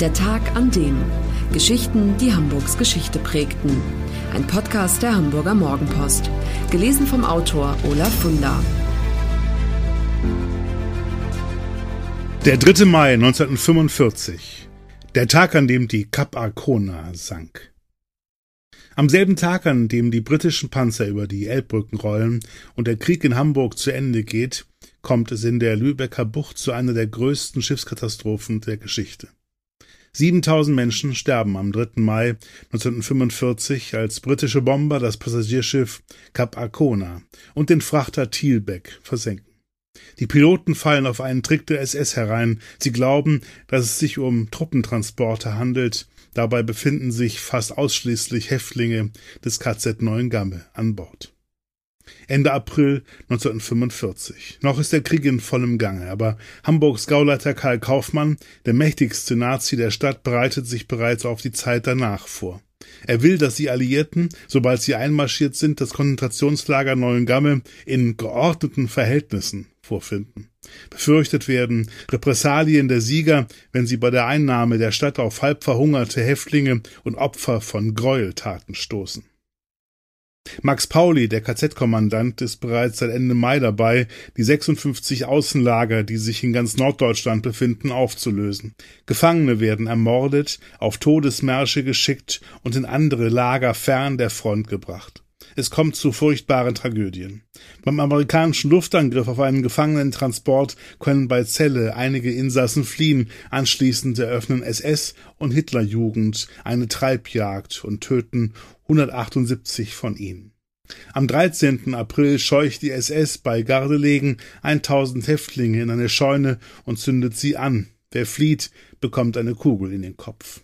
Der Tag an dem. Geschichten, die Hamburgs Geschichte prägten. Ein Podcast der Hamburger Morgenpost. Gelesen vom Autor Olaf Funder. Der 3. Mai 1945. Der Tag, an dem die Cap Arcona sank. Am selben Tag, an dem die britischen Panzer über die Elbbrücken rollen und der Krieg in Hamburg zu Ende geht, kommt es in der Lübecker Bucht zu einer der größten Schiffskatastrophen der Geschichte. 7000 Menschen sterben am 3. Mai 1945, als britische Bomber das Passagierschiff Cap Arcona und den Frachter Thielbeck versenken. Die Piloten fallen auf einen Trick der SS herein. Sie glauben, dass es sich um Truppentransporte handelt. Dabei befinden sich fast ausschließlich Häftlinge des KZ Neuengamme an Bord. Ende April 1945. Noch ist der Krieg in vollem Gange, aber Hamburgs Gauleiter Karl Kaufmann, der mächtigste Nazi der Stadt, bereitet sich bereits auf die Zeit danach vor. Er will, dass die Alliierten, sobald sie einmarschiert sind, das Konzentrationslager Neuengamme in geordneten Verhältnissen vorfinden. Befürchtet werden Repressalien der Sieger, wenn sie bei der Einnahme der Stadt auf halb verhungerte Häftlinge und Opfer von Gräueltaten stoßen. Max Pauli, der KZ-Kommandant, ist bereits seit Ende Mai dabei, die 56 Außenlager, die sich in ganz Norddeutschland befinden, aufzulösen. Gefangene werden ermordet, auf Todesmärsche geschickt und in andere Lager fern der Front gebracht. Es kommt zu furchtbaren Tragödien. Beim amerikanischen Luftangriff auf einen Gefangenentransport können bei Celle einige Insassen fliehen. Anschließend eröffnen SS und Hitlerjugend eine Treibjagd und töten 178 von ihnen. Am 13. April scheucht die SS bei Gardelegen 1000 Häftlinge in eine Scheune und zündet sie an. Wer flieht, bekommt eine Kugel in den Kopf.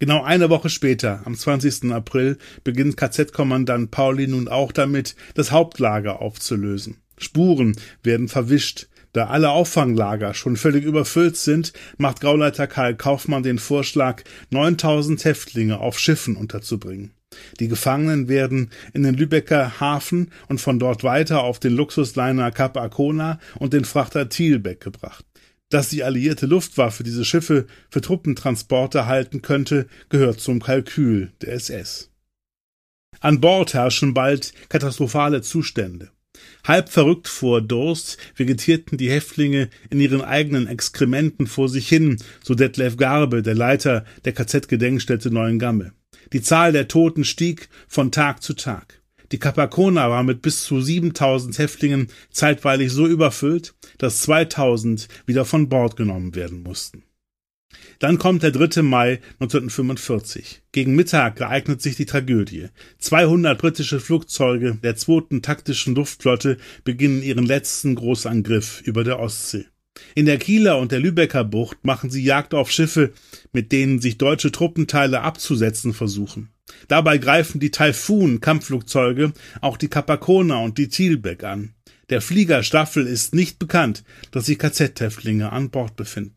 Genau eine Woche später, am 20. April, beginnt KZ-Kommandant Pauli nun auch damit, das Hauptlager aufzulösen. Spuren werden verwischt. Da alle Auffanglager schon völlig überfüllt sind, macht Gauleiter Karl Kaufmann den Vorschlag, 9000 Häftlinge auf Schiffen unterzubringen. Die Gefangenen werden in den Lübecker Hafen und von dort weiter auf den Luxusliner Cap Arcona und den Frachter Thielbeck gebracht. Dass die alliierte Luftwaffe diese Schiffe für Truppentransporte halten könnte, gehört zum Kalkül der SS. An Bord herrschen bald katastrophale Zustände. Halb verrückt vor Durst vegetierten die Häftlinge in ihren eigenen Exkrementen vor sich hin, so Detlef Garbe, der Leiter der KZ-Gedenkstätte Neuengamme. Die Zahl der Toten stieg von Tag zu Tag. Die Capacona war mit bis zu 7000 Häftlingen zeitweilig so überfüllt, dass 2000 wieder von Bord genommen werden mussten. Dann kommt der 3. Mai 1945. Gegen Mittag ereignet sich die Tragödie. 200 britische Flugzeuge der 2. taktischen Luftflotte beginnen ihren letzten Großangriff über der Ostsee. In der Kieler und der Lübecker Bucht machen sie Jagd auf Schiffe, mit denen sich deutsche Truppenteile abzusetzen versuchen. Dabei greifen die Taifun-Kampfflugzeuge auch die Capacona und die Thielbeck an. Der Fliegerstaffel ist nicht bekannt, dass sich KZ-Häftlinge an Bord befinden.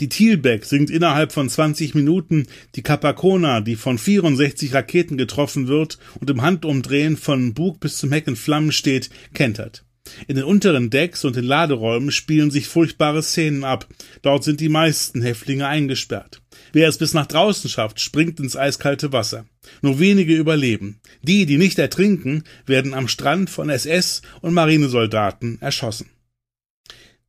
Die Thielbeck sinkt innerhalb von 20 Minuten, die Capacona, die von 64 Raketen getroffen wird und im Handumdrehen von Bug bis zum Heck in Flammen steht, kentert. In den unteren Decks und den Laderäumen spielen sich furchtbare Szenen ab. Dort sind die meisten Häftlinge eingesperrt. Wer es bis nach draußen schafft, springt ins eiskalte Wasser. Nur wenige überleben. Die, die nicht ertrinken, werden am Strand von SS und Marinesoldaten erschossen.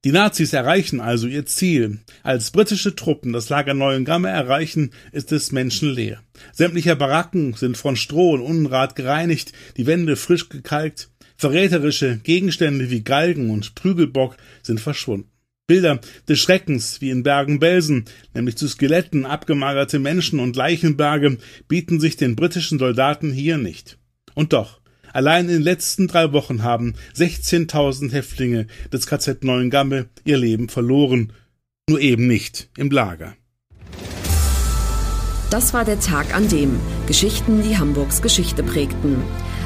Die Nazis erreichen also ihr Ziel. Als britische Truppen das Lager Neuengamme erreichen, ist es menschenleer. Sämtliche Baracken sind von Stroh und Unrat gereinigt, die Wände frisch gekalkt, Verräterische Gegenstände wie Galgen und Prügelbock sind verschwunden. Bilder des Schreckens wie in Bergen-Belsen, nämlich zu Skeletten abgemagerte Menschen und Leichenberge, bieten sich den britischen Soldaten hier nicht. Und doch, allein in den letzten drei Wochen haben 16.000 Häftlinge des KZ Neuengamme ihr Leben verloren, nur eben nicht im Lager. Das war der Tag an dem Geschichten, die Hamburgs Geschichte prägten.